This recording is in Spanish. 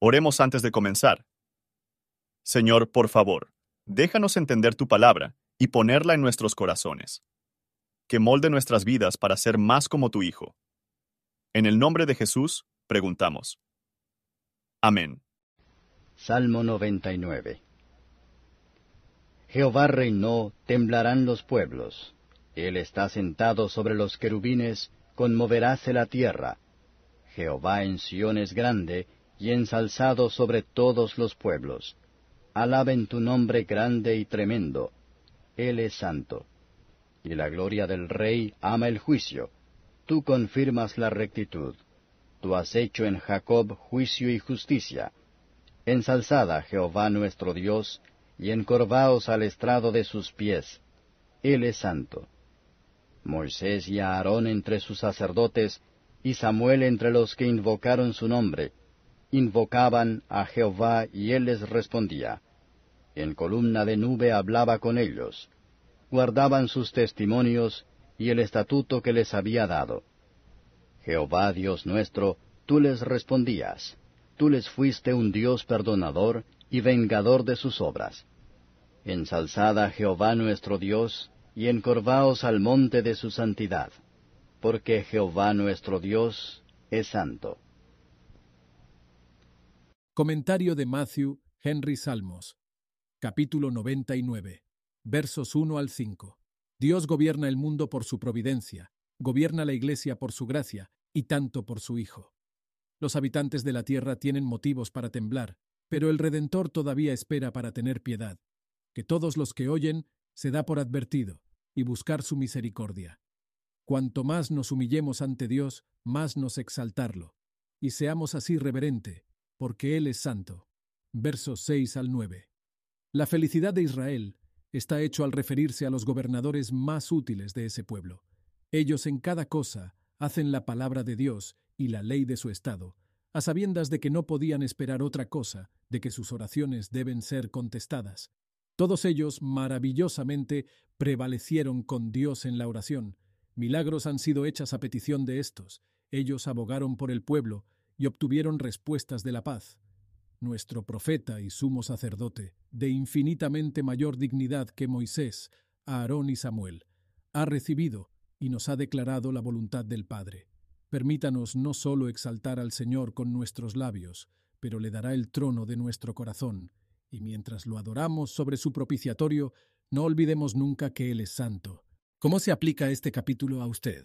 Oremos antes de comenzar. Señor, por favor, déjanos entender tu palabra y ponerla en nuestros corazones. Que molde nuestras vidas para ser más como tu Hijo. En el nombre de Jesús, preguntamos. Amén. Salmo 99 Jehová reinó, temblarán los pueblos. Él está sentado sobre los querubines, conmoveráse la tierra. Jehová en Sión es grande, y ensalzado sobre todos los pueblos. Alaben tu nombre grande y tremendo. Él es santo. Y la gloria del Rey ama el juicio. Tú confirmas la rectitud. Tú has hecho en Jacob juicio y justicia. Ensalzada Jehová nuestro Dios, y encorvaos al estrado de sus pies. Él es santo. Moisés y Aarón entre sus sacerdotes, y Samuel entre los que invocaron su nombre, invocaban a Jehová y él les respondía. En columna de nube hablaba con ellos. Guardaban sus testimonios y el estatuto que les había dado. Jehová Dios nuestro, tú les respondías. Tú les fuiste un Dios perdonador y vengador de sus obras. Ensalzada Jehová nuestro Dios, y encorvaos al monte de su santidad, porque Jehová nuestro Dios es santo. Comentario de Matthew Henry Salmos, capítulo 99, versos 1 al 5. Dios gobierna el mundo por su providencia, gobierna la Iglesia por su gracia, y tanto por su Hijo. Los habitantes de la tierra tienen motivos para temblar, pero el Redentor todavía espera para tener piedad, que todos los que oyen se da por advertido, y buscar su misericordia. Cuanto más nos humillemos ante Dios, más nos exaltarlo, y seamos así reverente, porque Él es santo. Versos 6 al 9. La felicidad de Israel está hecho al referirse a los gobernadores más útiles de ese pueblo. Ellos en cada cosa hacen la palabra de Dios y la ley de su Estado, a sabiendas de que no podían esperar otra cosa, de que sus oraciones deben ser contestadas. Todos ellos maravillosamente prevalecieron con Dios en la oración. Milagros han sido hechas a petición de estos. Ellos abogaron por el pueblo y obtuvieron respuestas de la paz. Nuestro profeta y sumo sacerdote, de infinitamente mayor dignidad que Moisés, Aarón y Samuel, ha recibido y nos ha declarado la voluntad del Padre. Permítanos no solo exaltar al Señor con nuestros labios, pero le dará el trono de nuestro corazón, y mientras lo adoramos sobre su propiciatorio, no olvidemos nunca que Él es santo. ¿Cómo se aplica este capítulo a usted?